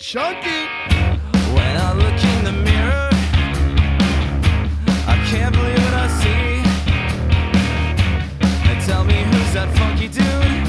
Chunky. When I look in the mirror, I can't believe what I see. And tell me who's that funky dude?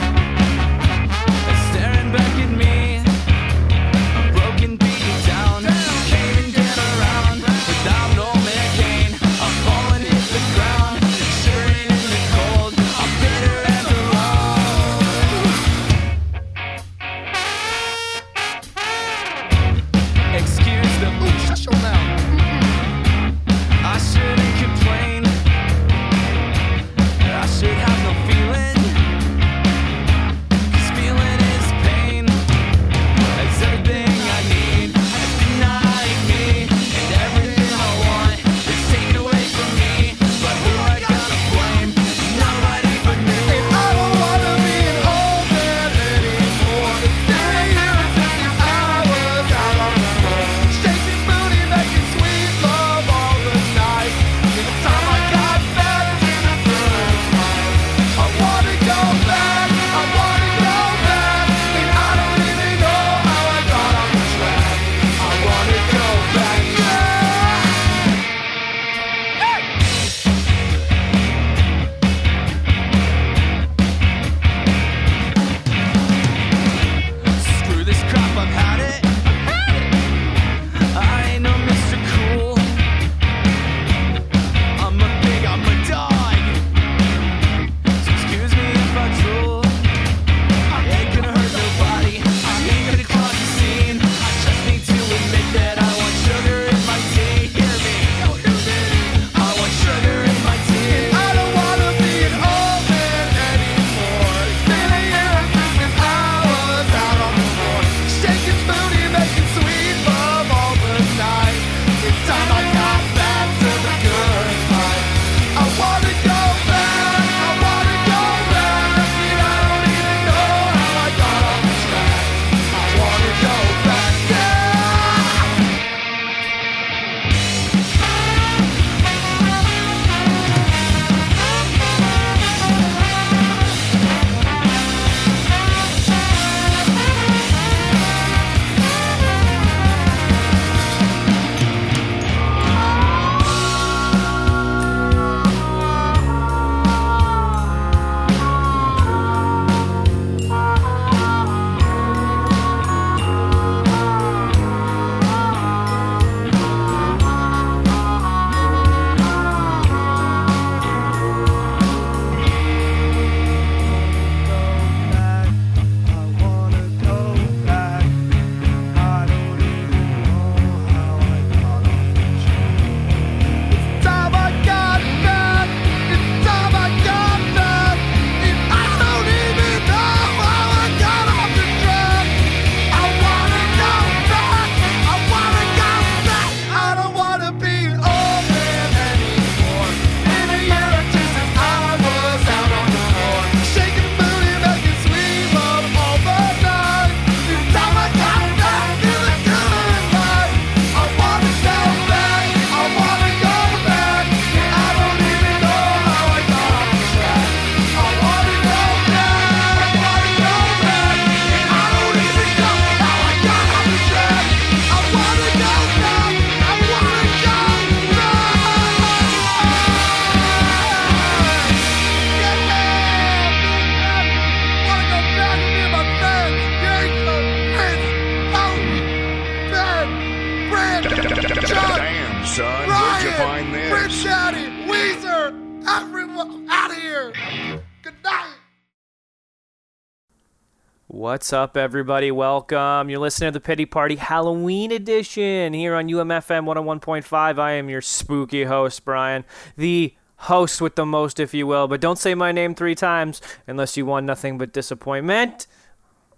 What's up, everybody? Welcome. You're listening to the Pity Party Halloween edition here on UMFM 101.5. I am your spooky host, Brian, the host with the most, if you will. But don't say my name three times unless you want nothing but disappointment.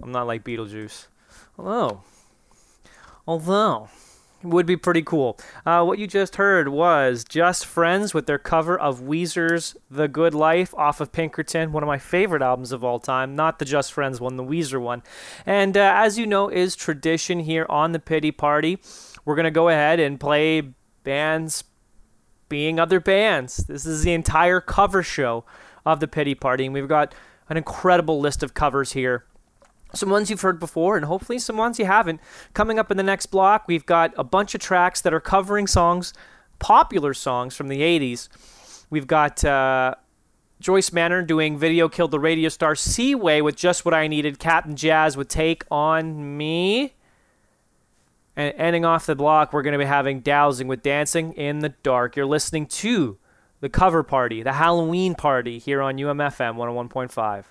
I'm not like Beetlejuice. Although, although, would be pretty cool. Uh, what you just heard was Just Friends with their cover of Weezer's The Good Life off of Pinkerton, one of my favorite albums of all time. Not the Just Friends one, the Weezer one. And uh, as you know, is tradition here on the Pity Party. We're going to go ahead and play bands being other bands. This is the entire cover show of the Pity Party. And we've got an incredible list of covers here some ones you've heard before and hopefully some ones you haven't. Coming up in the next block, we've got a bunch of tracks that are covering songs, popular songs from the 80s. We've got uh, Joyce Manor doing Video Killed the Radio Star Seaway with Just What I Needed, Cap'n Jazz with Take On Me. And ending off the block, we're going to be having Dowsing with Dancing in the Dark. You're listening to the cover party, the Halloween party here on UMFM 101.5.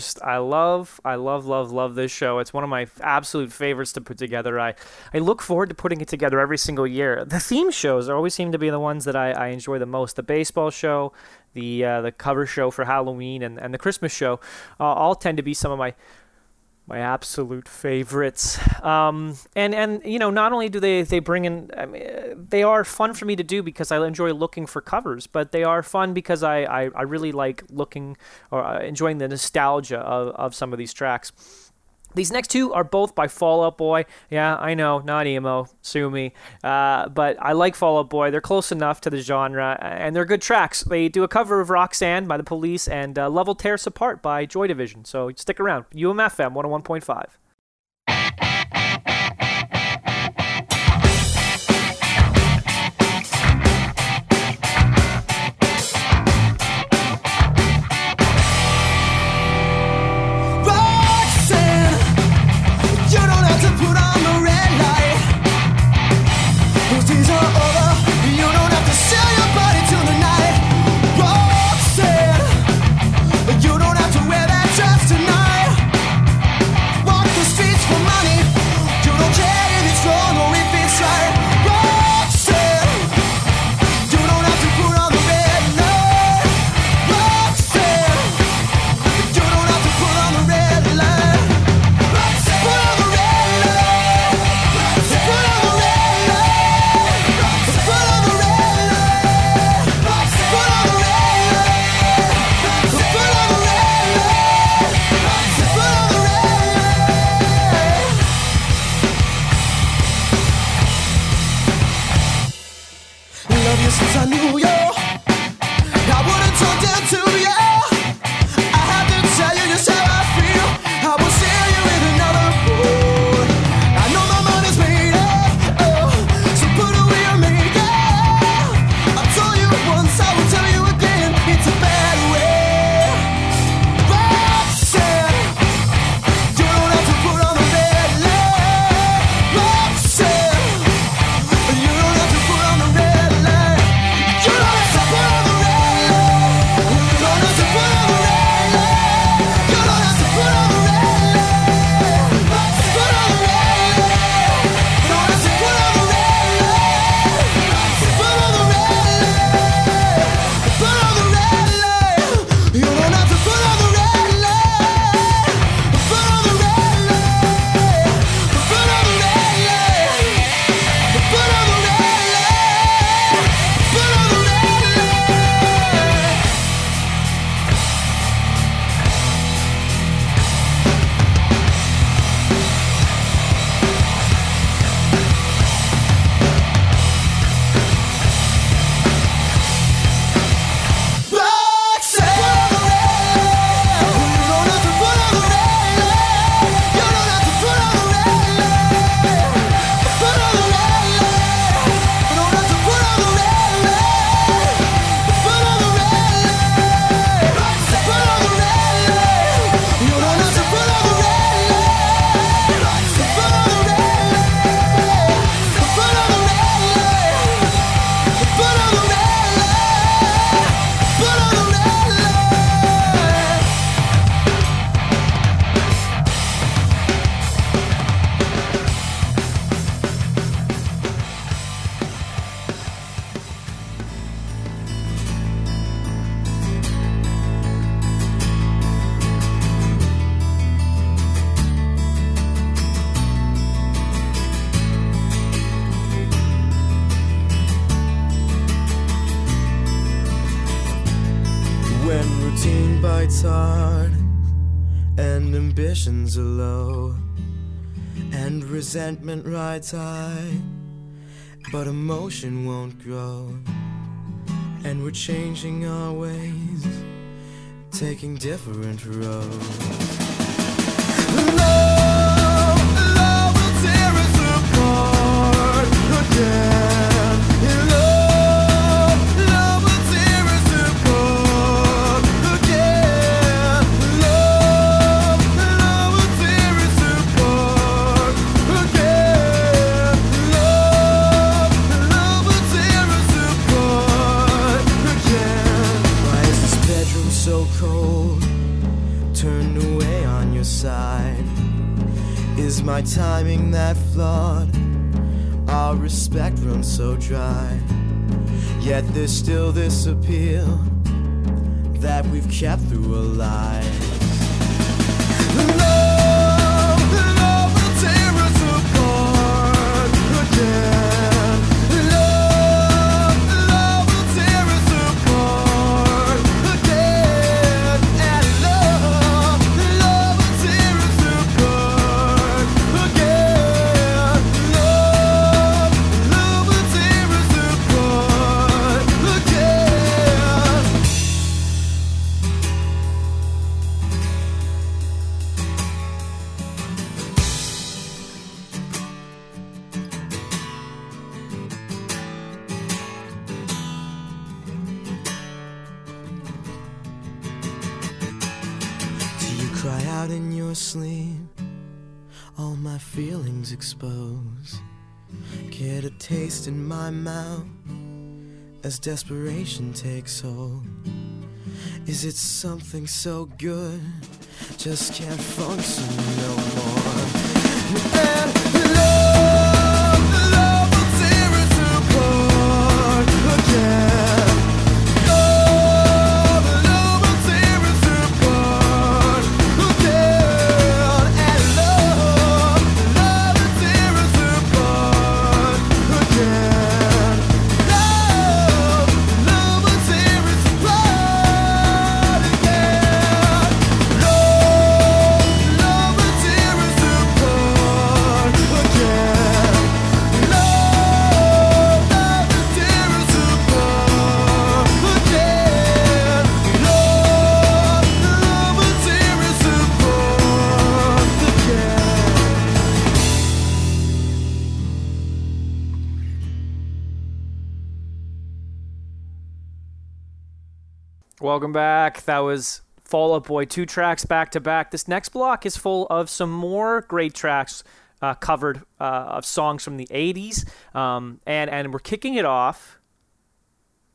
just I love I love love love this show. It's one of my absolute favorites to put together. I I look forward to putting it together every single year. The theme shows always seem to be the ones that I, I enjoy the most. The baseball show, the uh, the cover show for Halloween, and and the Christmas show, uh, all tend to be some of my my absolute favorites. Um, and and you know, not only do they they bring in, I mean, they are fun for me to do because I enjoy looking for covers, but they are fun because I I, I really like looking or uh, enjoying the nostalgia of, of some of these tracks. These next two are both by Fall Out Boy. Yeah, I know, not emo, sue me. Uh, but I like Fall Out Boy. They're close enough to the genre, and they're good tracks. They do a cover of Roxanne by The Police and uh, Love Will Tear Us Apart by Joy Division. So stick around. UMFM 101.5. but emotion won't grow. And we're changing our ways, taking different roads. Kept through a lie. Desperation takes hold. Is it something so good? Just can't function no more. Welcome back. That was Fall Out Boy, two tracks back to back. This next block is full of some more great tracks uh, covered uh, of songs from the 80s. Um, and, and we're kicking it off.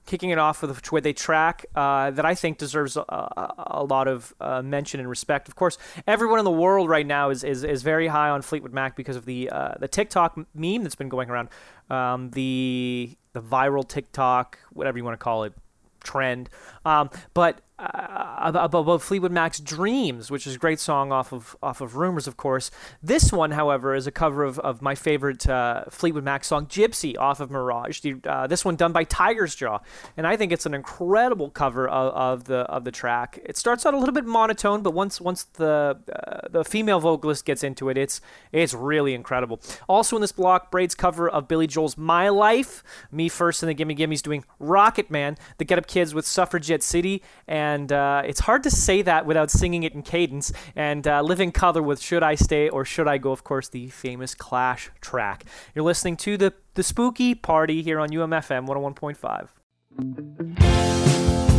Kicking it off with, with a track uh, that I think deserves a, a, a lot of uh, mention and respect. Of course, everyone in the world right now is, is, is very high on Fleetwood Mac because of the uh, the TikTok meme that's been going around, um, the the viral TikTok, whatever you want to call it, trend. Um, but uh, about Fleetwood Mac's "Dreams," which is a great song off of off of Rumors, of course. This one, however, is a cover of, of my favorite uh, Fleetwood Mac song "Gypsy" off of Mirage. Uh, this one done by Tigers Jaw, and I think it's an incredible cover of, of the of the track. It starts out a little bit monotone, but once once the uh, the female vocalist gets into it, it's it's really incredible. Also in this block, Braid's cover of Billy Joel's "My Life," Me First and the Gimme Gimmes doing "Rocket Man," the Get Up Kids with "Suffragette City," and uh, it's hard to say that without singing it in cadence. And uh, Living Colour with "Should I Stay or Should I Go?" Of course, the famous Clash track. You're listening to the the Spooky Party here on UMFM 101.5.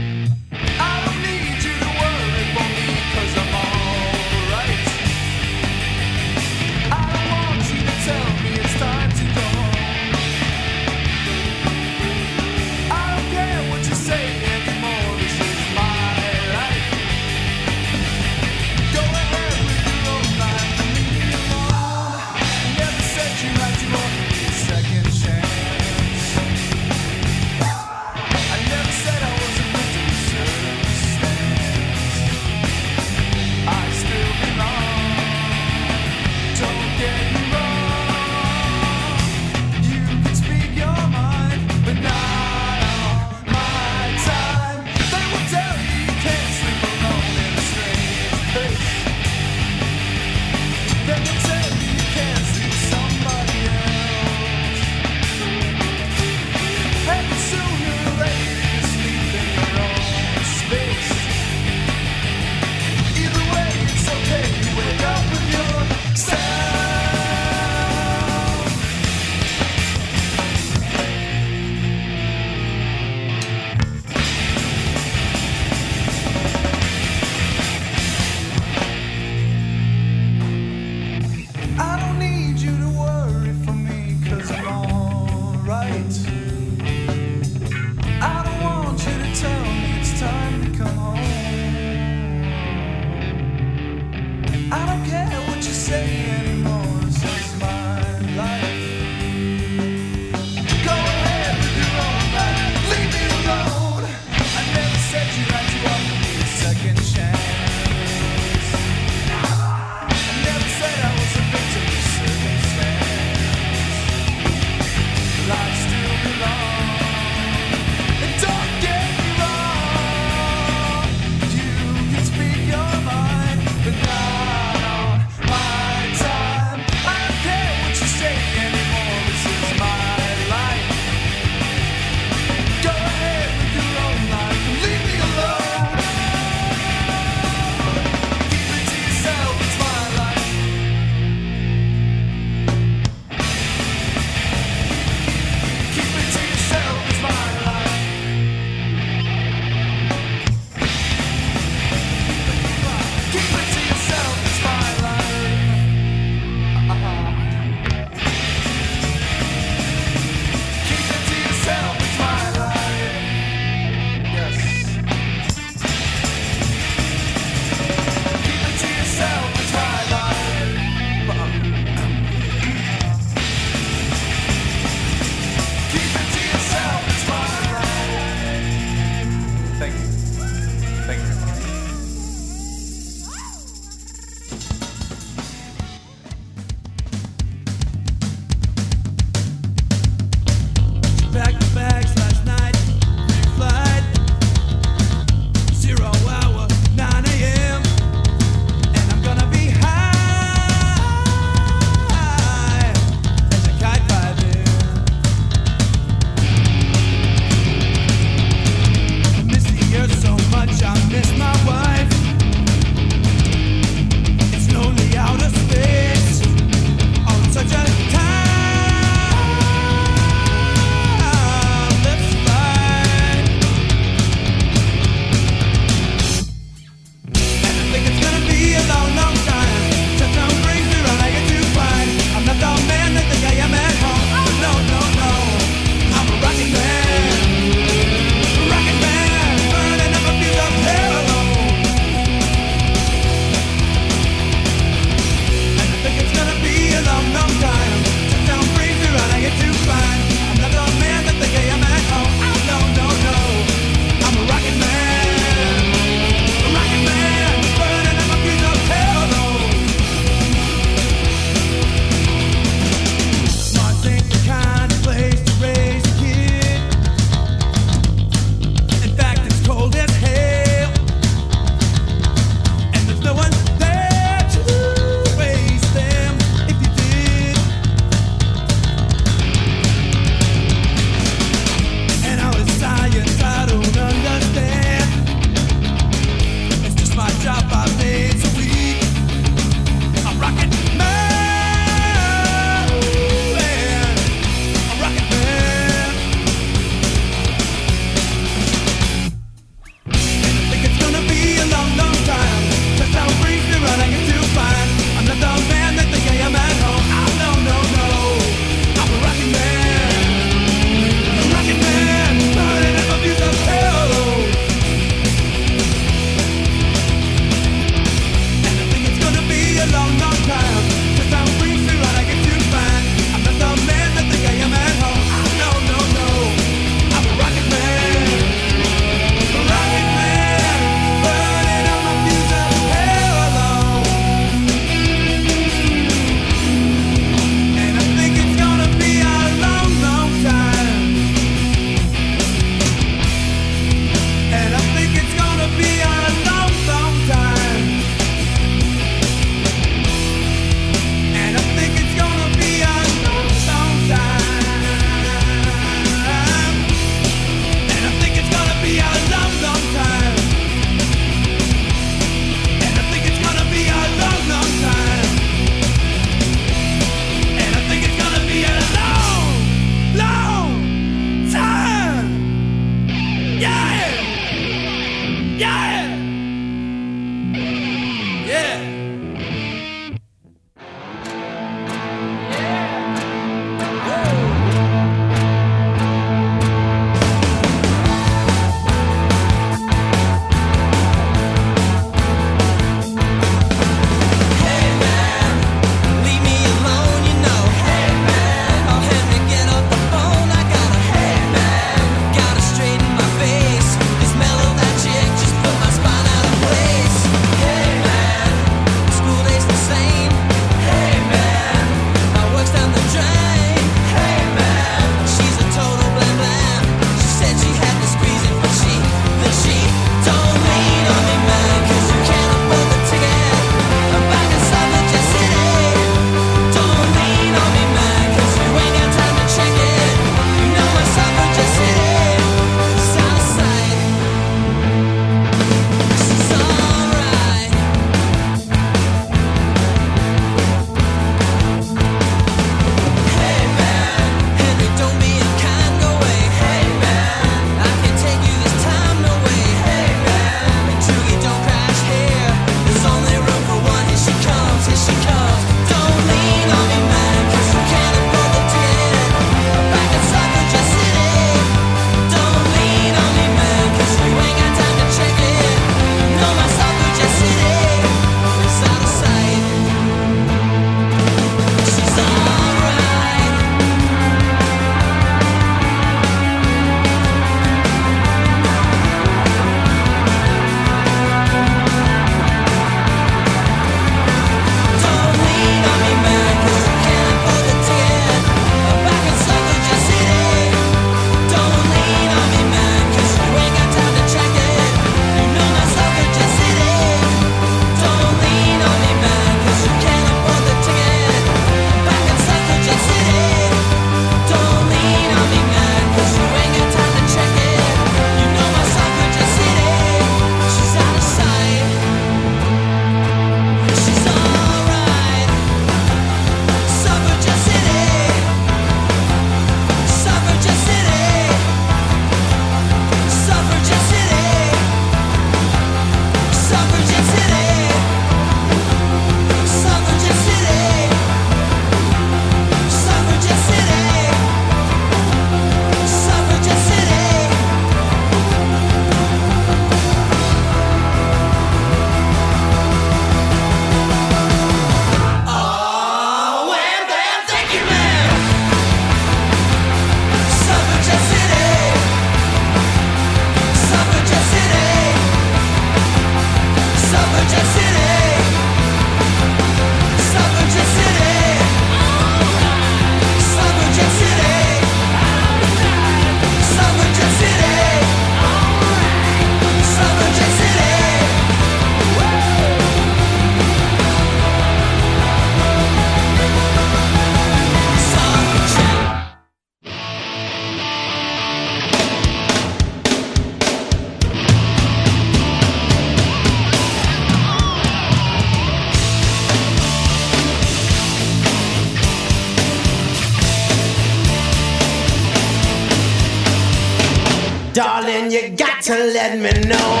got to let me know.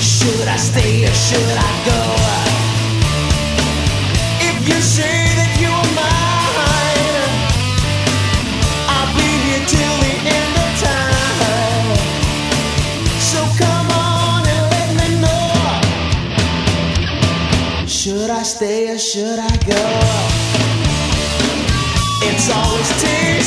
Should I stay or should I go? If you say that you are mine, I'll be here till the end of time. So come on and let me know. Should I stay or should I go? It's always tears.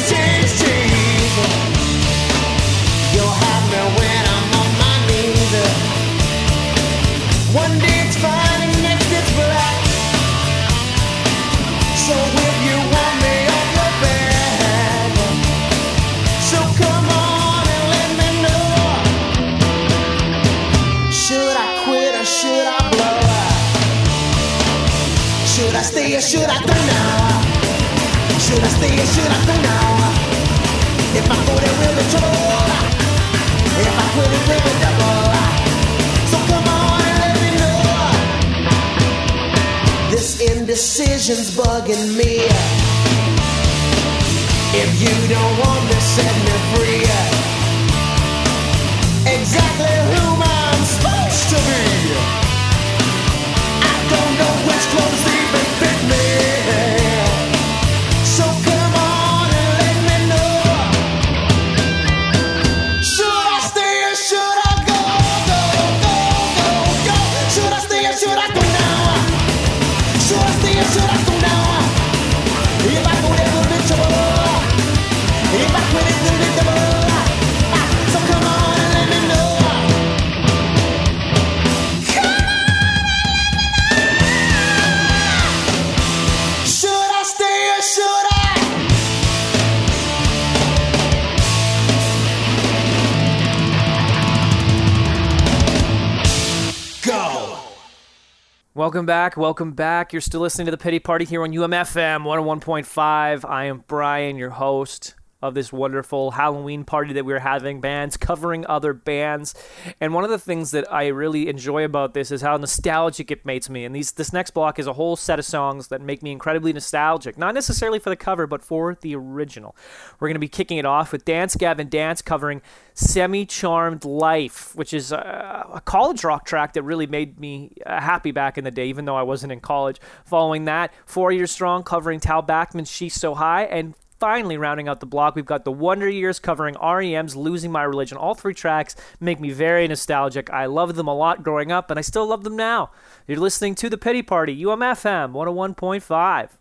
or should I go now? Should I stay or should I go now? If I go, there will be trouble. If I quit, it will be double. So come on and let me know. This indecision's bugging me. If you don't want me, set me free. Exactly who I'm supposed to be. I don't know. Welcome back. Welcome back. You're still listening to the Pity Party here on UMFM 101.5. I am Brian, your host of this wonderful Halloween party that we're having, bands covering other bands. And one of the things that I really enjoy about this is how nostalgic it makes me. And these this next block is a whole set of songs that make me incredibly nostalgic, not necessarily for the cover, but for the original. We're going to be kicking it off with Dance Gavin Dance covering Semi Charmed Life, which is a, a college rock track that really made me uh, happy back in the day, even though I wasn't in college. Following that, Four Year Strong covering Tal Bachman's She's So High, and Finally, rounding out the block, we've got The Wonder Years covering REM's Losing My Religion. All three tracks make me very nostalgic. I loved them a lot growing up, and I still love them now. You're listening to The Pity Party, UMFM 101.5.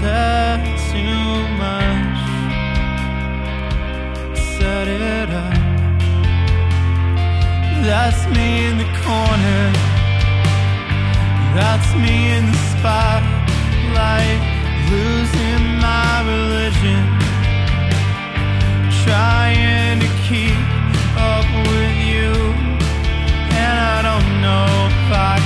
said too much. Set it up. That's me in the corner. That's me in the spotlight. Losing my religion. Trying to keep up with you. And I don't know if I.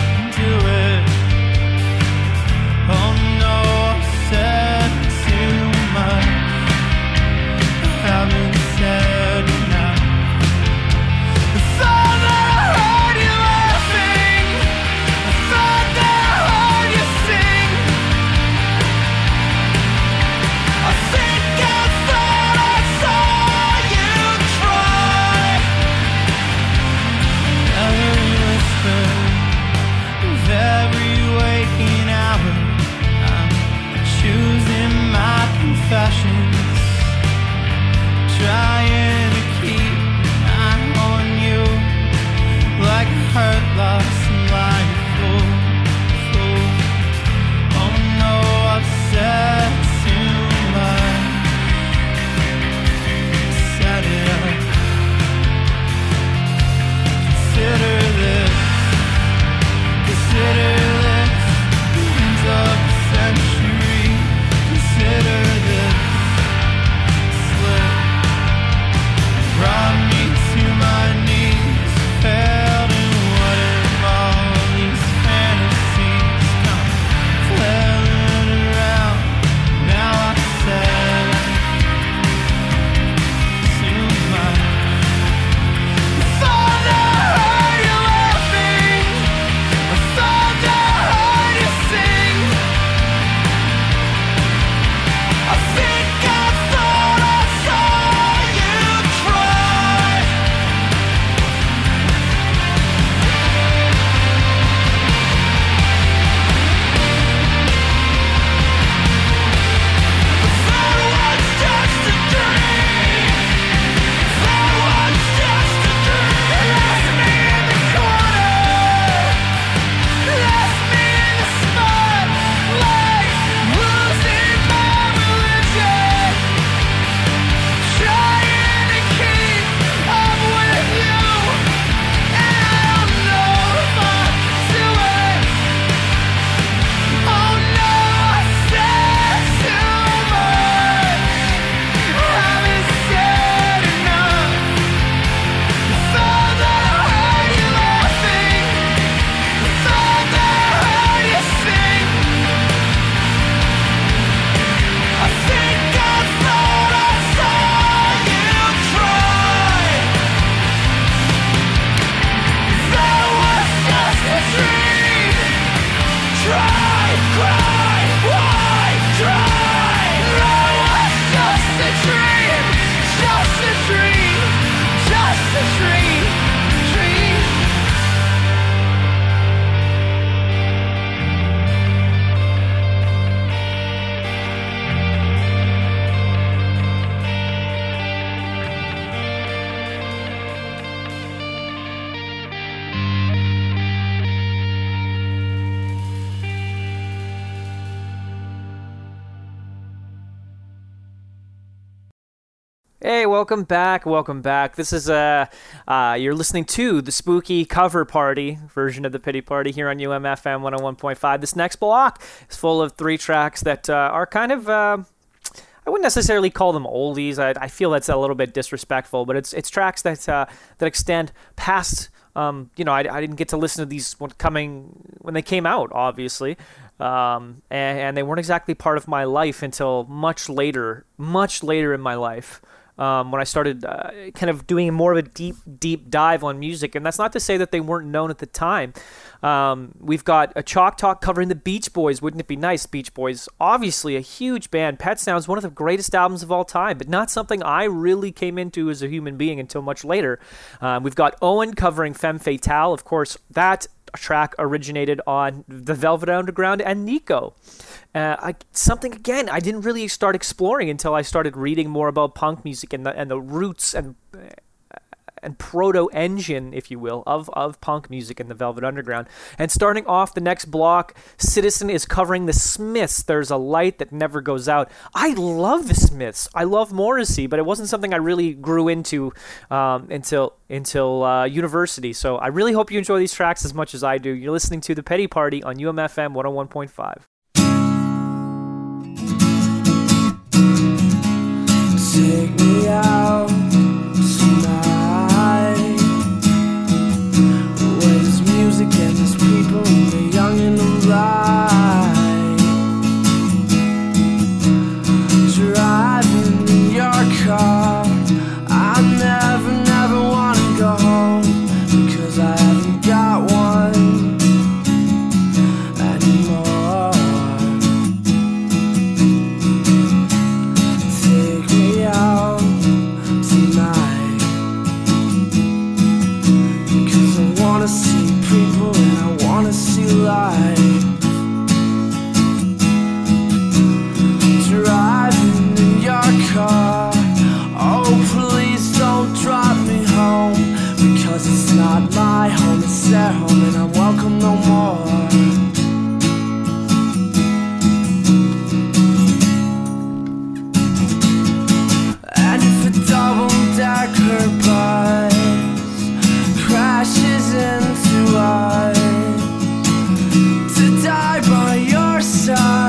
welcome back. Welcome back. This is uh, uh you're listening to the spooky cover party version of the pity party here on UMFM 101.5. This next block is full of three tracks that uh, are kind of uh, I wouldn't necessarily call them oldies. I, I feel that's a little bit disrespectful, but it's it's tracks that uh, that extend past. Um, you know, I, I didn't get to listen to these when coming when they came out, obviously, um, and, and they weren't exactly part of my life until much later, much later in my life um, when I started uh, kind of doing more of a deep, deep dive on music. And that's not to say that they weren't known at the time. Um, we've got a Chalk Talk covering the Beach Boys. Wouldn't it be nice? Beach Boys, obviously a huge band. Pet Sounds, one of the greatest albums of all time, but not something I really came into as a human being until much later. Um, we've got Owen covering Femme Fatale. Of course, that track originated on the Velvet Underground and Nico. Uh, I, something again I didn't really start exploring until I started reading more about punk music and the and the roots and and proto engine, if you will, of, of punk music in the Velvet Underground. And starting off the next block, Citizen is covering the Smiths. There's a light that never goes out. I love the Smiths. I love Morrissey, but it wasn't something I really grew into um, until until uh, university. So I really hope you enjoy these tracks as much as I do. You're listening to the Pity Party on UMFM 101.5. Take me out not my home, it's their home And I'm welcome no more. And if a double decker bus crashes into us, to die by your side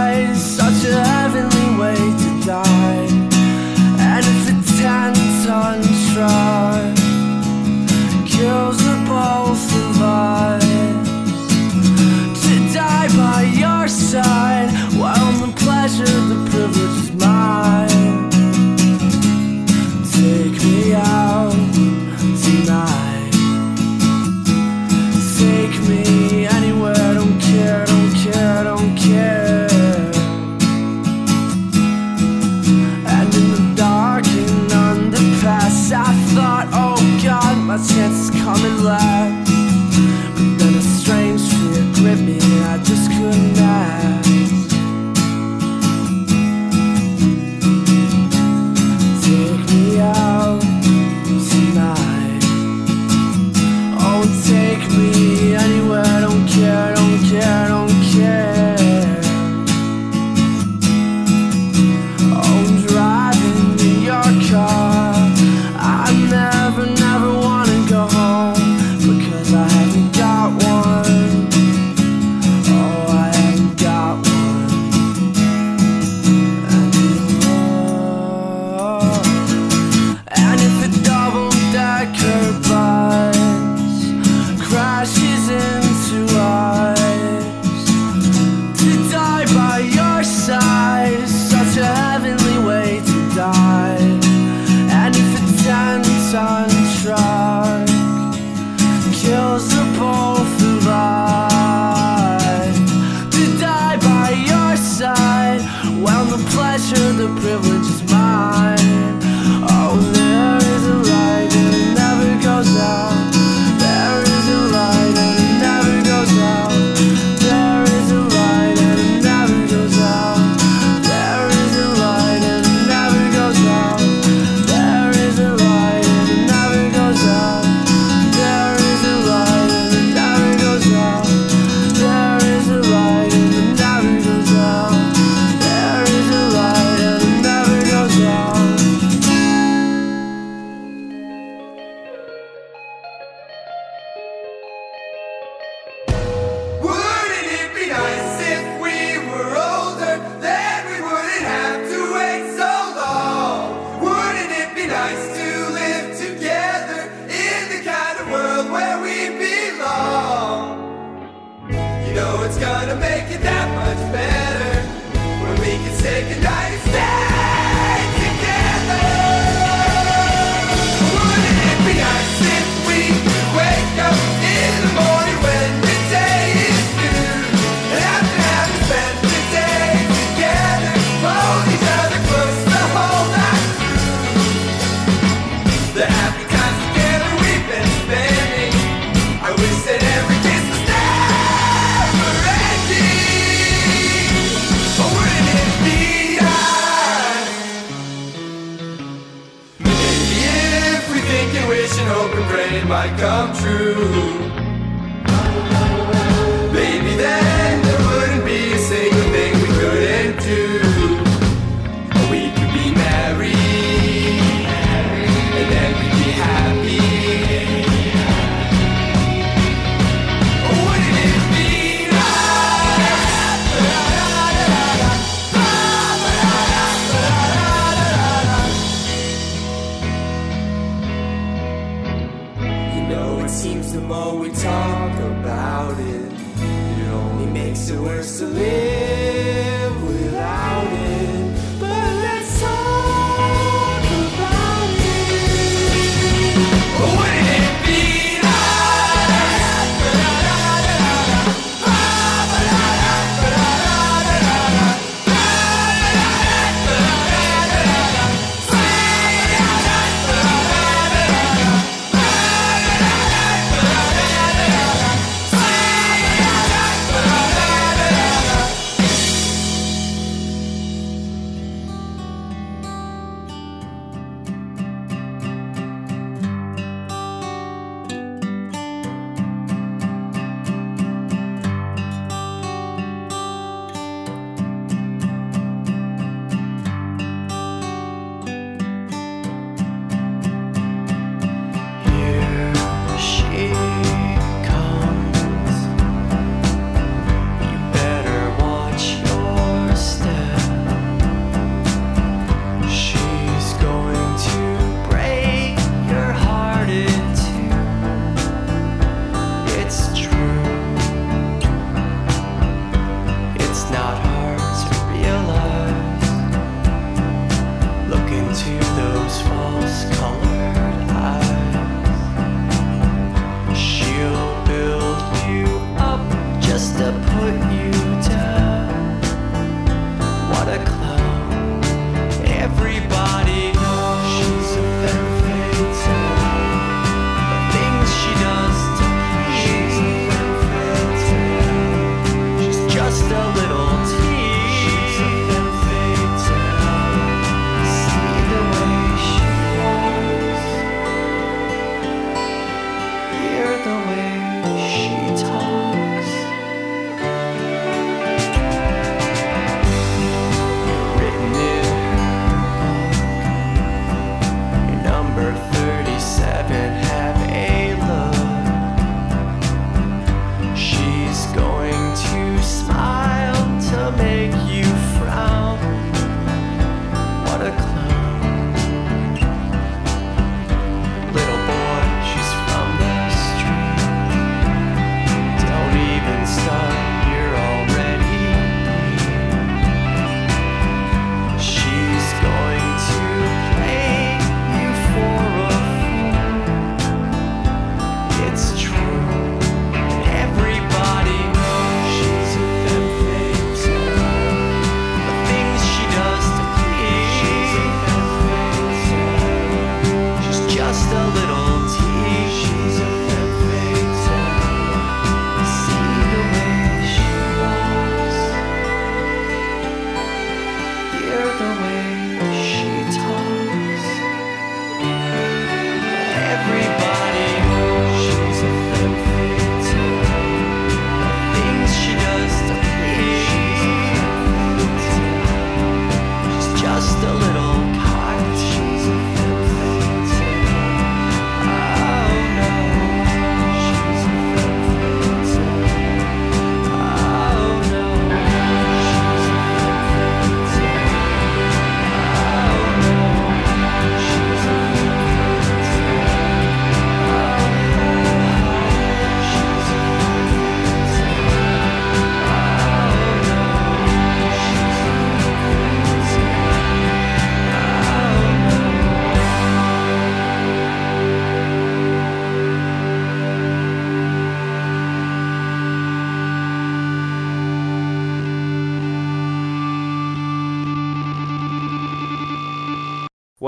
worse to live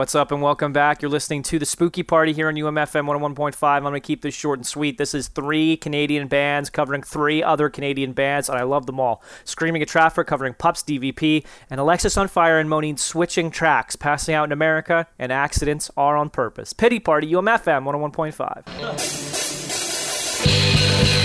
What's up and welcome back. You're listening to the Spooky Party here on UMFM 101.5. I'm going to keep this short and sweet. This is three Canadian bands covering three other Canadian bands, and I love them all. Screaming at Traffic covering PUP's DVP, and Alexisonfire and Moneen switching tracks, passing out in America, and accidents are on purpose. Pity Party, UMFM 101.5.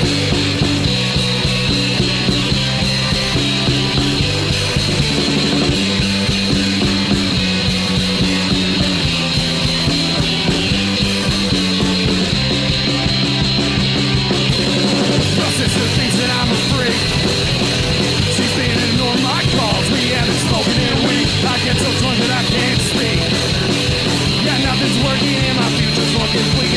Thinks that I'm. She's been ignoring my calls. We haven't spoken in a week. I get so that I can't speak. Yeah, nothing's working and my future's looking bleak.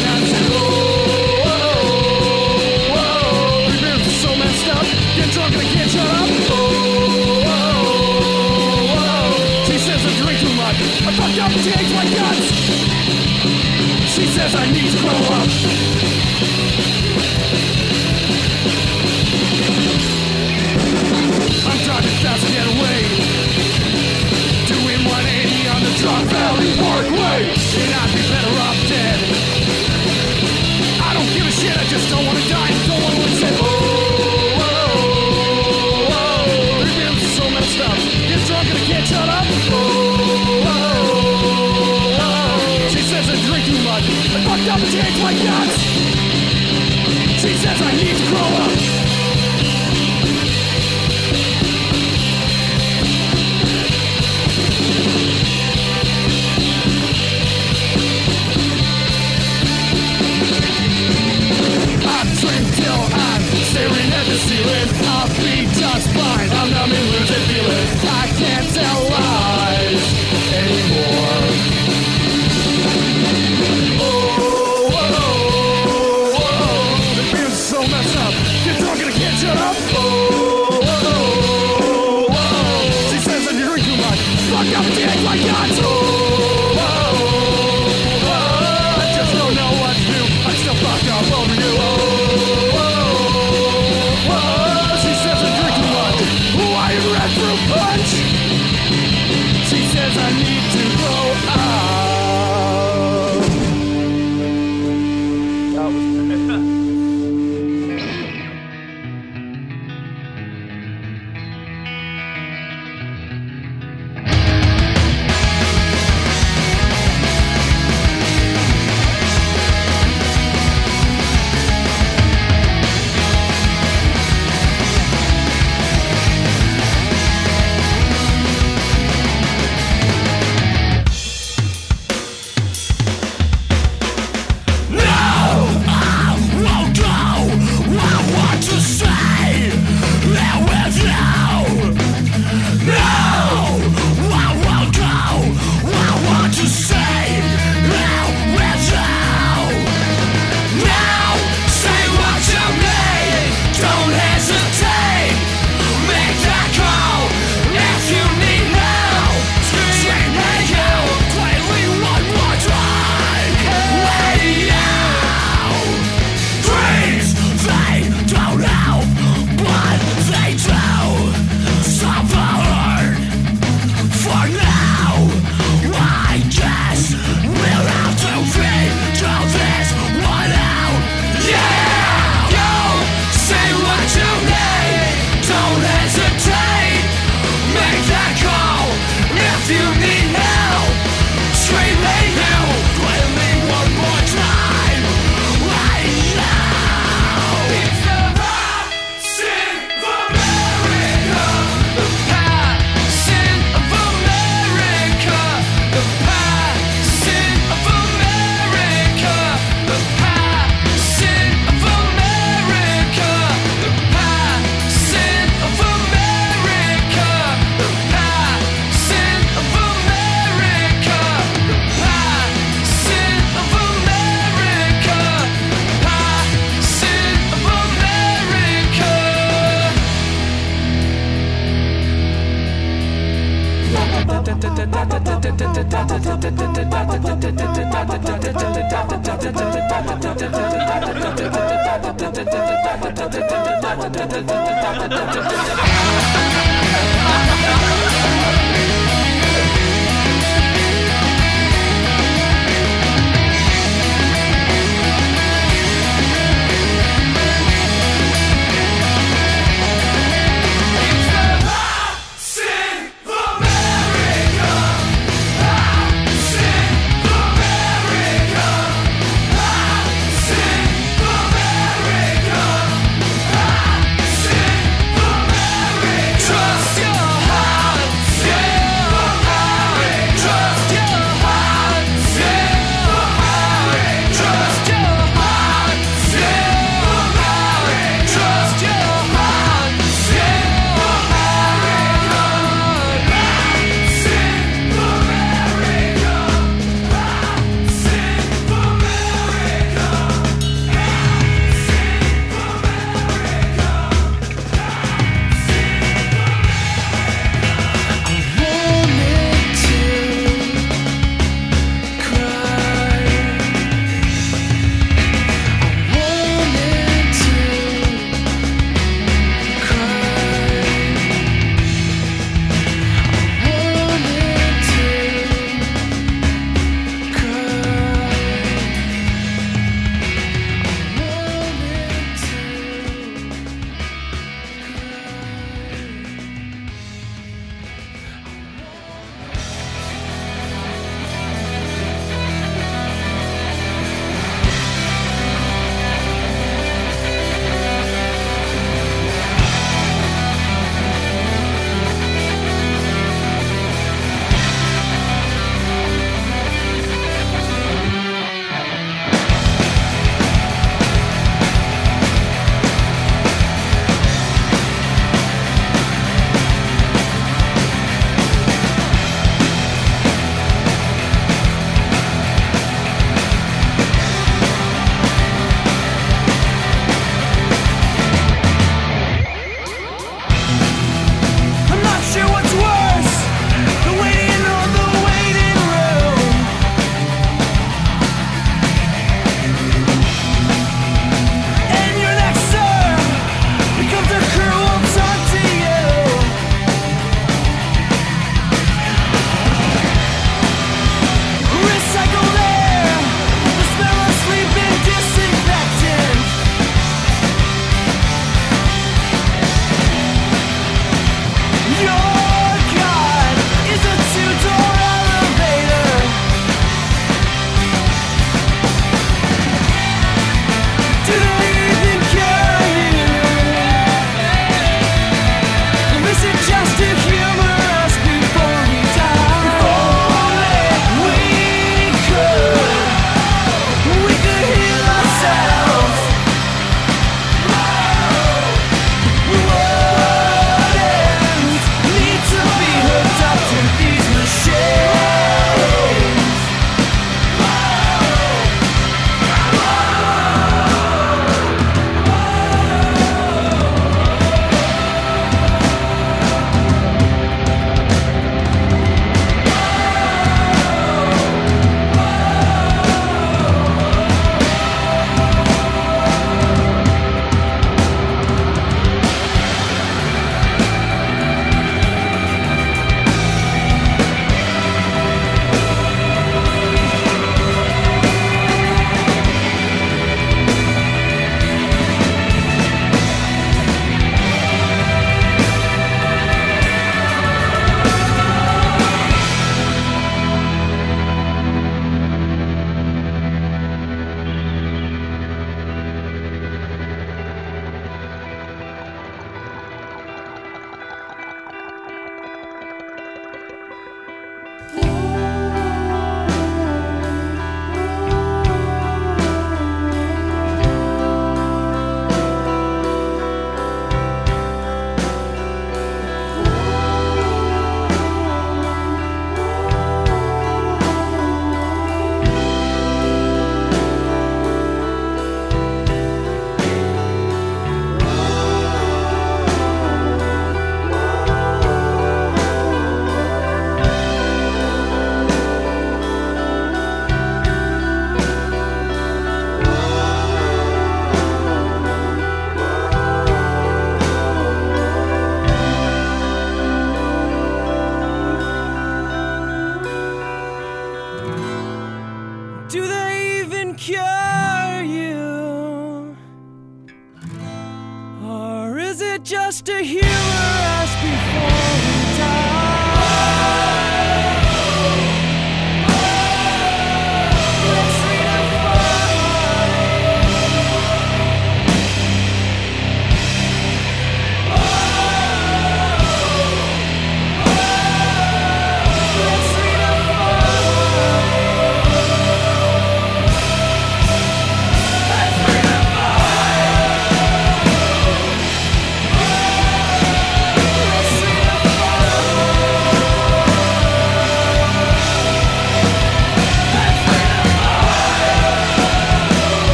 Oh, so messed up. Get drunk and I can't shut up. Oh. She says I drink too much. I fucked up and she hates my guts. She says I need to grow up. Just don't wanna die. Don't wanna ceiling. I'll be just fine. I'm numb and losing feeling. I can't tell lies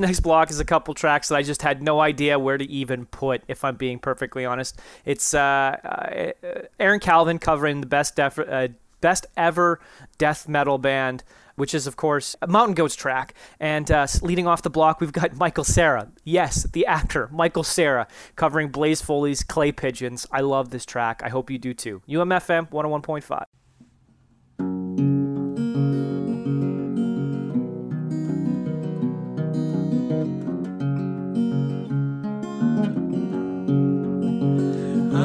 next block is a couple tracks that I just had no idea where to even put, if I'm being perfectly honest. It's uh, uh, Aaron Calvin covering the best def- uh, best ever death metal band, which is of course Mountain Goats track. And uh, leading off the block, we've got Michael Cera. Yes, the actor Michael Cera covering Blaze Foley's Clay Pigeons. I love this track. I hope you do too. UMFM 101.5.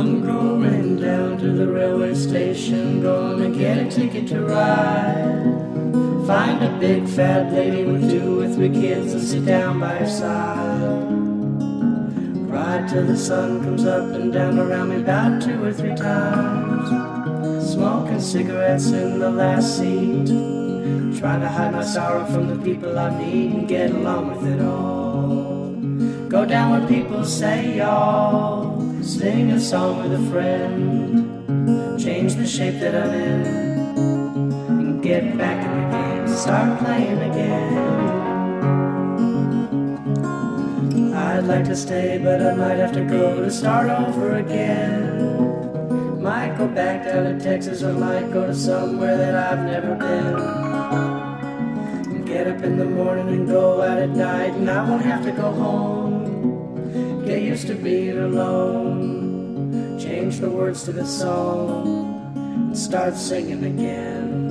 I'm going down to the railway station, gonna get a ticket to ride. Find a big fat lady with two or three kids and sit down by her side. Ride till the sun comes up and down around me about two or three times. Smoking cigarettes in the last seat. Trying to hide my sorrow from the people I meet and get along with it all. Go down where people say y'all. Sing a song with a friend. Change the shape that I'm in. And get back in the game. Start playing again. I'd like to stay, but I might have to go to start over again. Might go back down to Texas or might go to somewhere that I've never been. And get up in the morning and go out at night, and I won't have to go home. Get used to being alone. Change the words to the song and start singing again.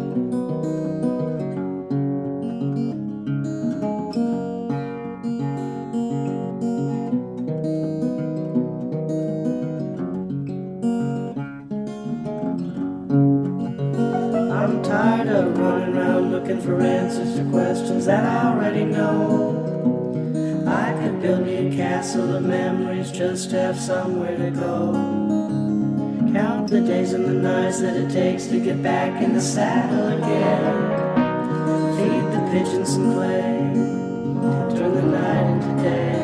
I'm tired of running around looking for answers to questions that I already know. I could build me a castle of memories just to have somewhere to go. The days and the nights that it takes to get back in the saddle again. Feed the pigeons some clay, turn the night into day,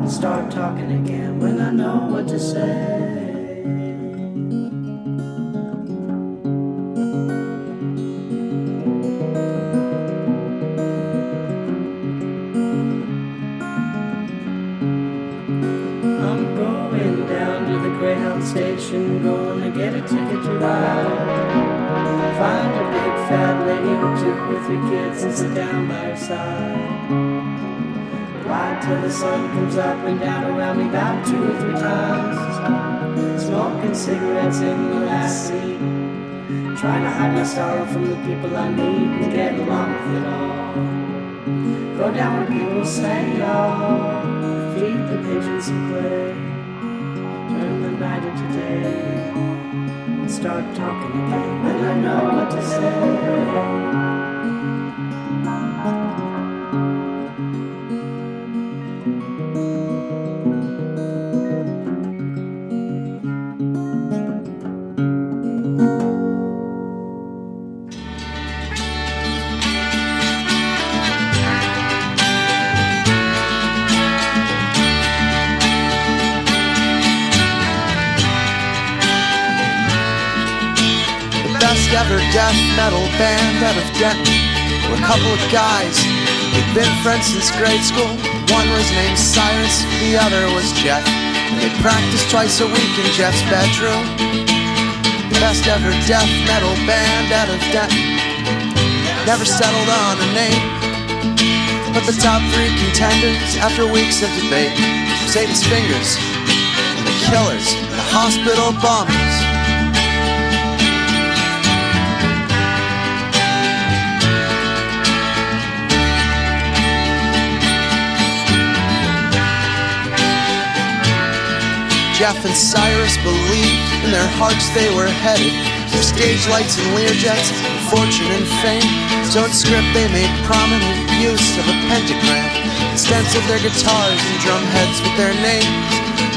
and start talking again when I know what to say. Till the sun comes up and down around me about two or three times. Smoking cigarettes in the last seat. trying to hide my sorrow from the people I meet and get along with it all. Go down where people say, oh, feed the pigeons some clay, turn the night into day, and start talking again. And I know what to say. Out were a couple of guys who'd been friends since grade school. One was named Cyrus, the other was Jeff. And they practiced twice a week in Jeff's bedroom. The best ever death metal band out of Denton. Never settled on a name. But the top three contenders, after weeks of debate, Satan's Fingers, and the Killers, and the Hospital Bombers. Jeff and Cyrus believed in their hearts they were headed for stage lights and Learjets, fortune and fame. In script they made prominent use of a pentagram, stenciled their guitars and drum heads with their names.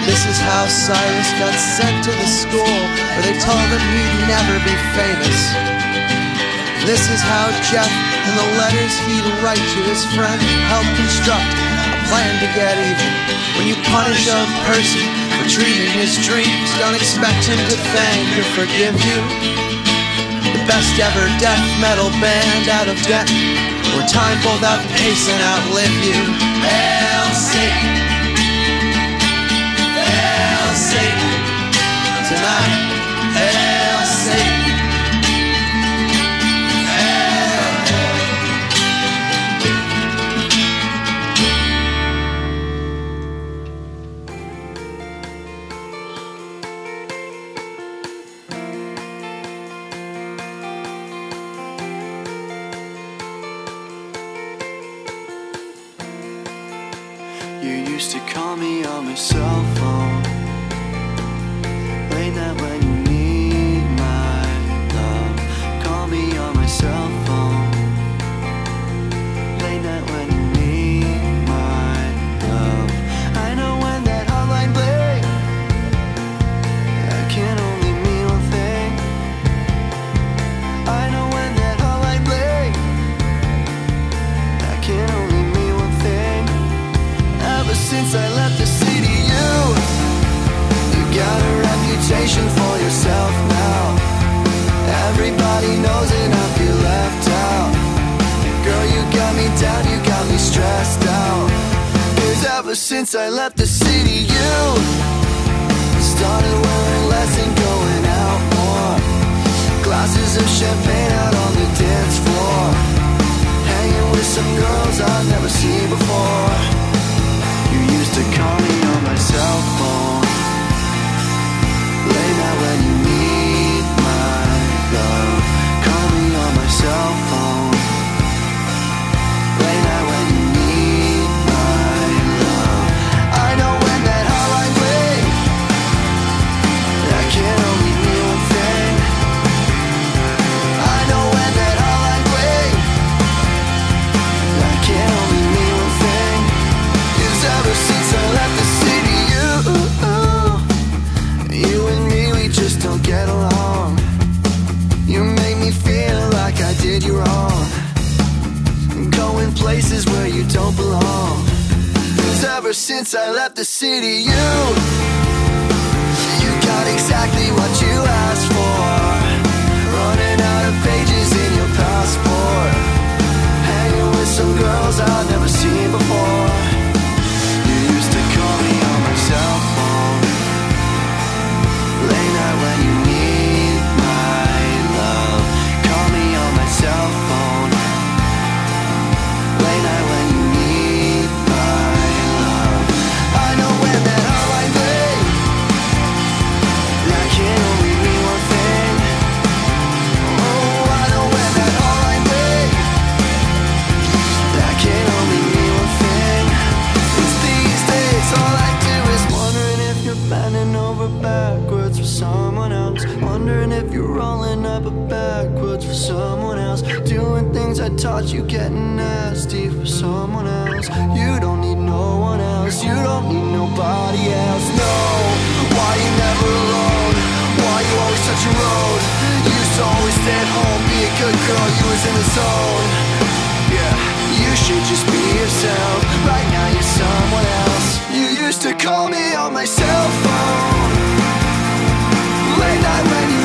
This is how Cyrus got sent to the school where they told him he'd never be famous. This is how Jeff, in the letters he'd write to his friend, helped construct a plan to get even. When you punish a person dreaming his dreams, don't expect him to thank or forgive you. The best ever death metal band out of Denton, where time pulled out pace and outlive you. Hail Satan! Tonight, Hail Doing things I taught you, getting nasty for someone else. You don't need no one else, you don't need nobody else. No, why you never alone? Why you always touch your road? You used to always stay at home, be a good girl, you was in the zone. Yeah, you should just be yourself. Right now you're someone else. You used to call me on my cell phone. Late night when you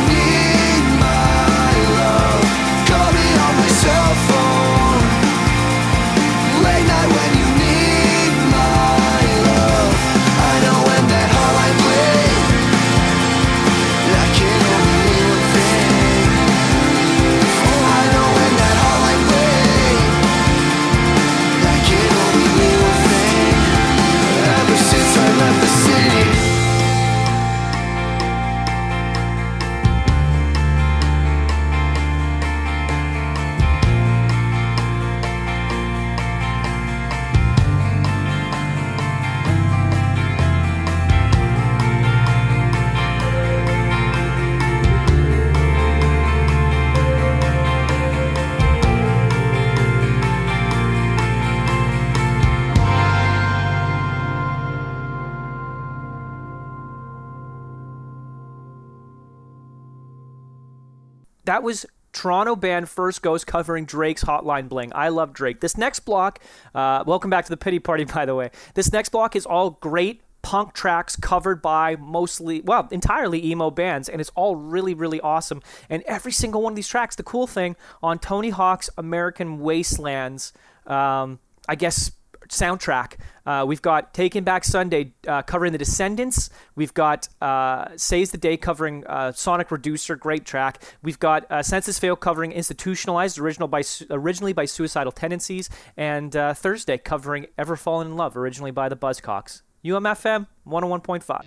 that was Toronto band First Ghost covering Drake's Hotline Bling. I love Drake. This next block, uh, welcome back to the Pity Party, by the way. This next block is all great punk tracks covered by mostly, well, entirely emo bands, and it's all really, really awesome. And every single one of these tracks, the cool thing on Tony Hawk's American Wastelands, um, I guess soundtrack. Uh, we've got Taking Back Sunday uh, covering The Descendents. We've got uh, Saves the Day covering uh, Sonic Reducer, great track. We've got uh, Senses Fail covering Institutionalized, original by originally by Suicidal Tendencies, and uh, Thursday covering Ever Fallen in Love, originally by the Buzzcocks. UMFM 101.5.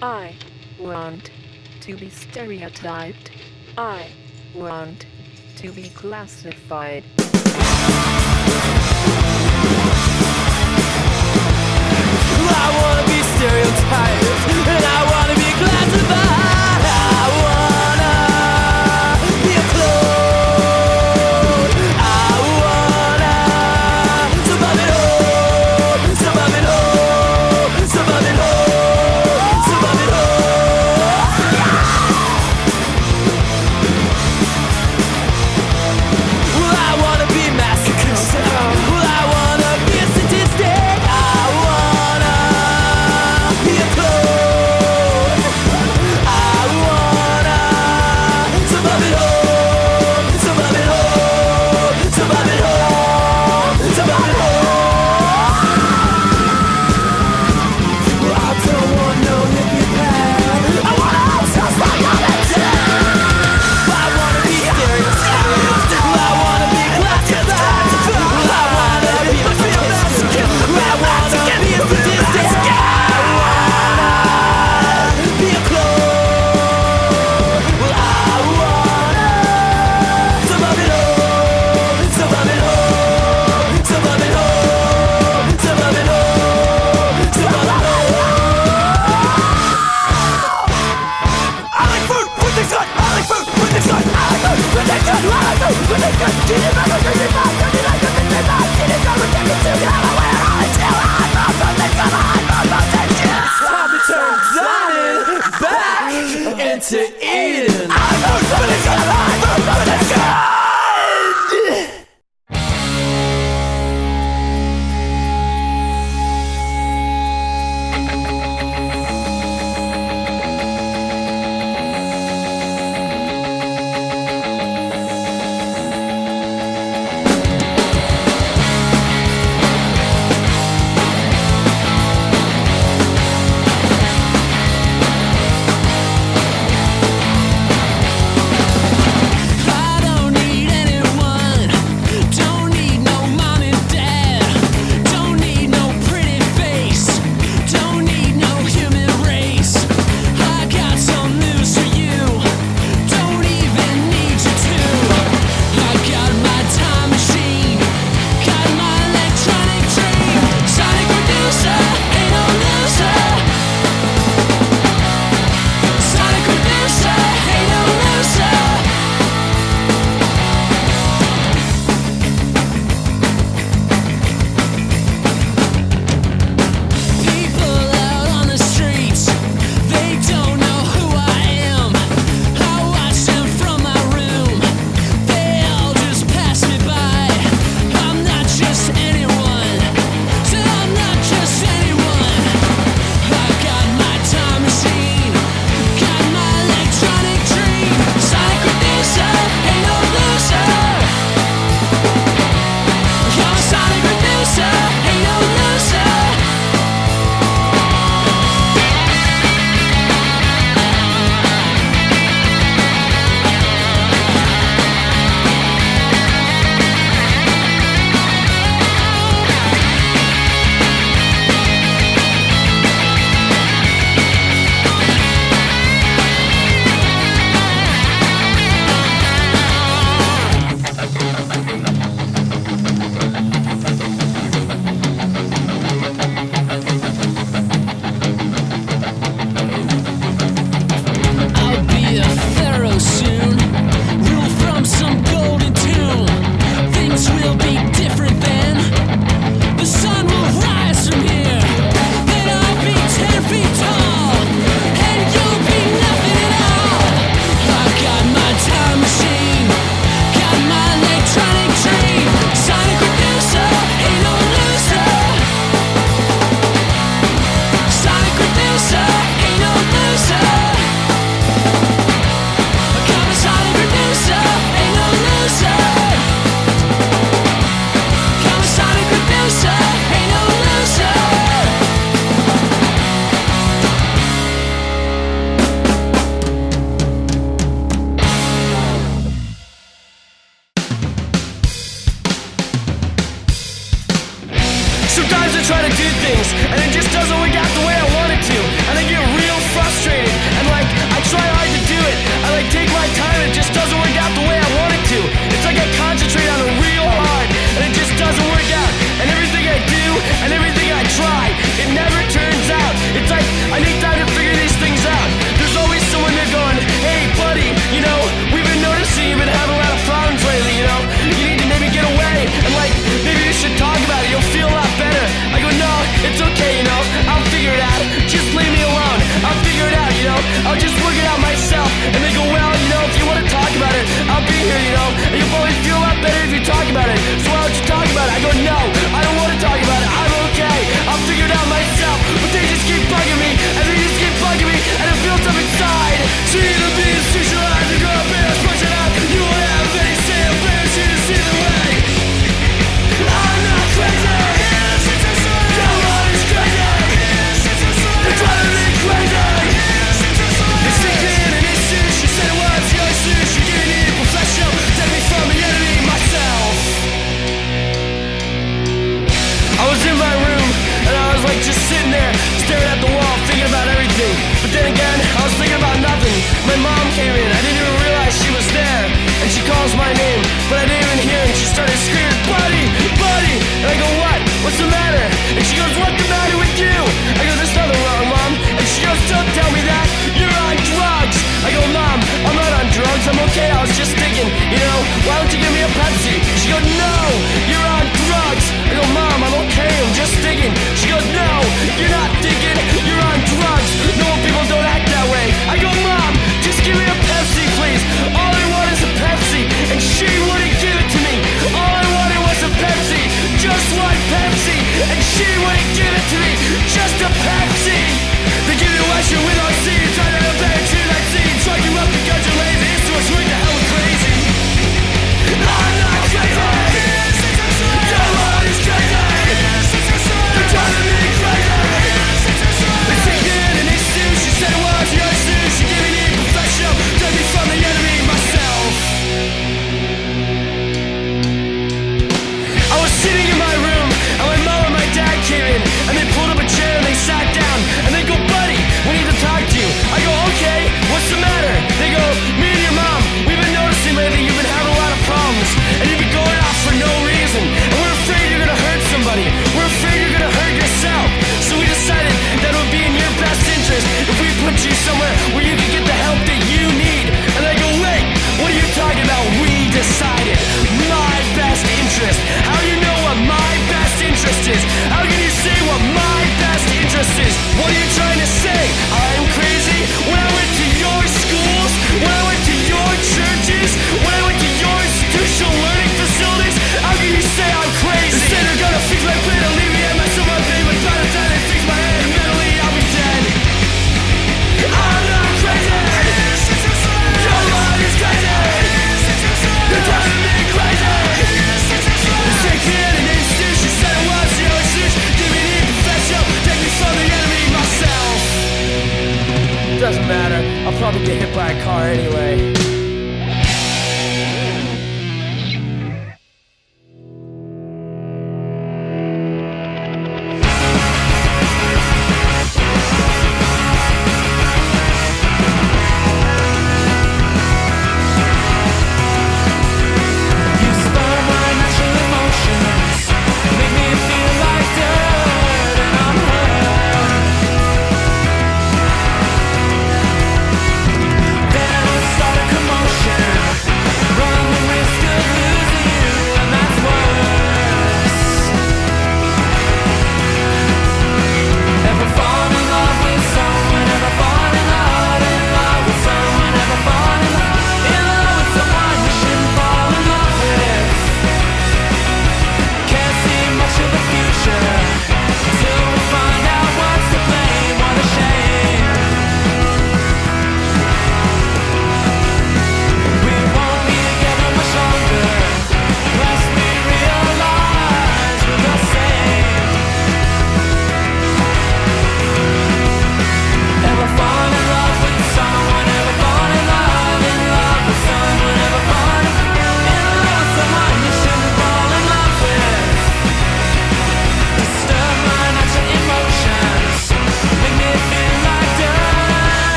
I want to be stereotyped. I want to be classified. Stereotyped, and I wanna be classified. About it. So why don't you talk about it? I go, no, I don't want came in. I didn't even realize she was there. And she calls my name, but I didn't even hear. And she started screaming, "Buddy, buddy!" And I go, "What? What's the matter?" And she goes, "What's the matter with you?" I go, "There's nothing wrong, mom." And she goes, "Don't tell me that. You're on drugs." I go, "Mom, I'm not on drugs. I'm okay. I was just thinking, you know, why don't you give me a Pepsi?" She goes, "No, you're on drugs." I go, "Mom, I'm okay. I'm just thinking." She goes, "No, you're not thinking. You're on drugs. Normal people don't act that way." I go, "Mom, give me a Pepsi, please. All I want is a Pepsi." And she wouldn't give it to me. All I wanted was a Pepsi, just Pepsi, and she wouldn't give it to me. Just a Pepsi. They give you a shit with our seeds, And they pulled up a chair and they sat down. And they go, buddy, we need to talk to you. I go, okay, what's the matter? They go, me and your mom, we've been noticing lately you've been having a lot of problems. And you've been going off for no reason. And we're afraid you're gonna hurt somebody. We're afraid you're gonna hurt yourself. So we decided that it would be in your best interest if we put you somewhere where you can get the help that you need. And they go, wait, what are you talking about? We decided my best interest. How do you know what my best interest is? How mistresses. What are you trying to say? I'm crazy. When I went to your schools, when I went to your churches, when I went to your institutional learning facilities, how can you say I'm crazy? Instead, they're gonna fix my plan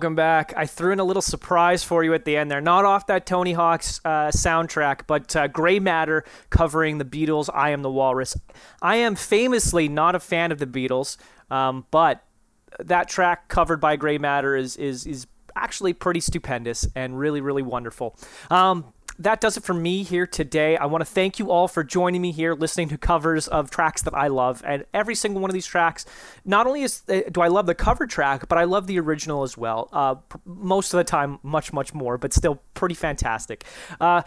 Welcome back. I threw in a little surprise for you at the end there. Not off that Tony Hawk's uh, soundtrack, but uh, Gray Matter covering the Beatles' I Am the Walrus. I am famously not a fan of the Beatles, um, but that track covered by Gray Matter is, is, is actually pretty stupendous and really, really wonderful. Um, that does it for me here today. I want to thank you all for joining me here, listening to covers of tracks that I love. And every single one of these tracks, not only is uh, do I love the cover track, but I love the original as well. Uh, most of the time, much much more, but still pretty fantastic. Uh,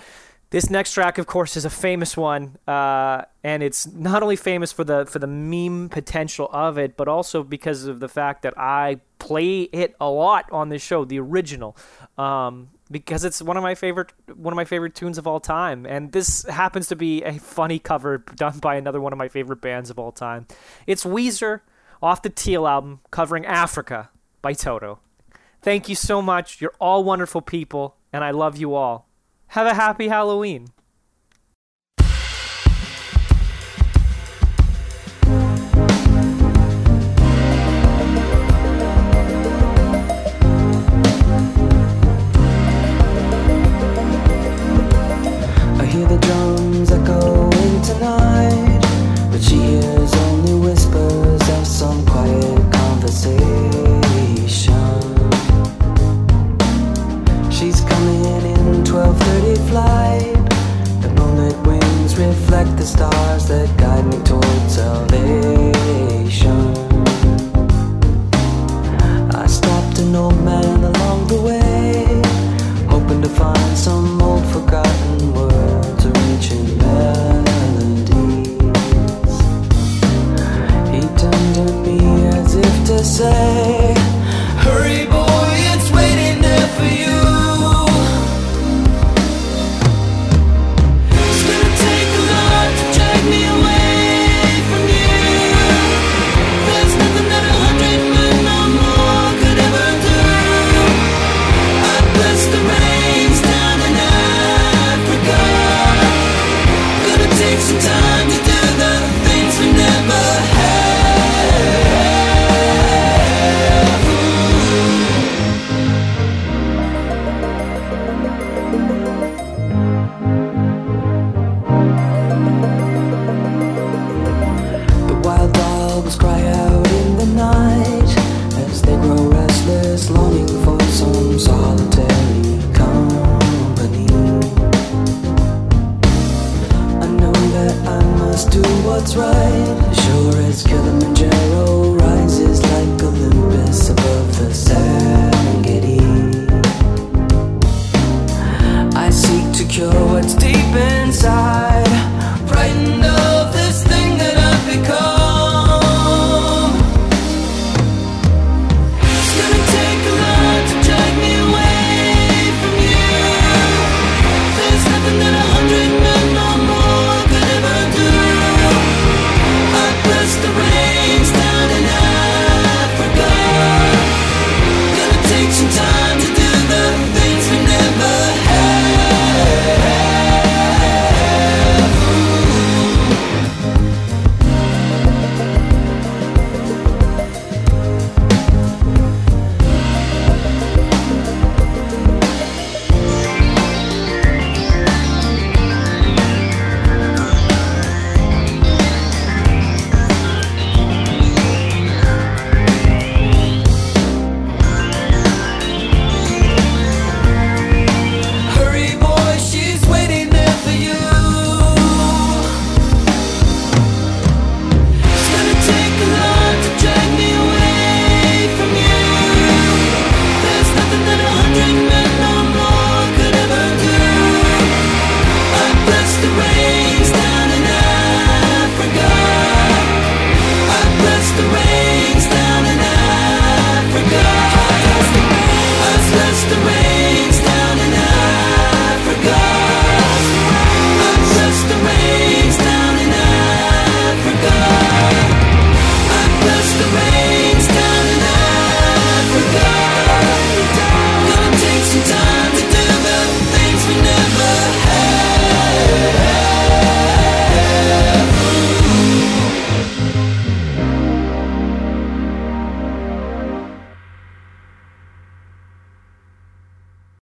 this next track, of course, is a famous one, uh, and it's not only famous for the for the meme potential of it, but also because of the fact that I play it a lot on this show, the original, um, because it's one of my favorite one of my favorite tunes of all time, and this happens to be a funny cover done by another one of my favorite bands of all time. It's Weezer off the Teal album covering Africa by Toto. Thank you so much. You're all wonderful people, and I love you all. Have a happy Halloween.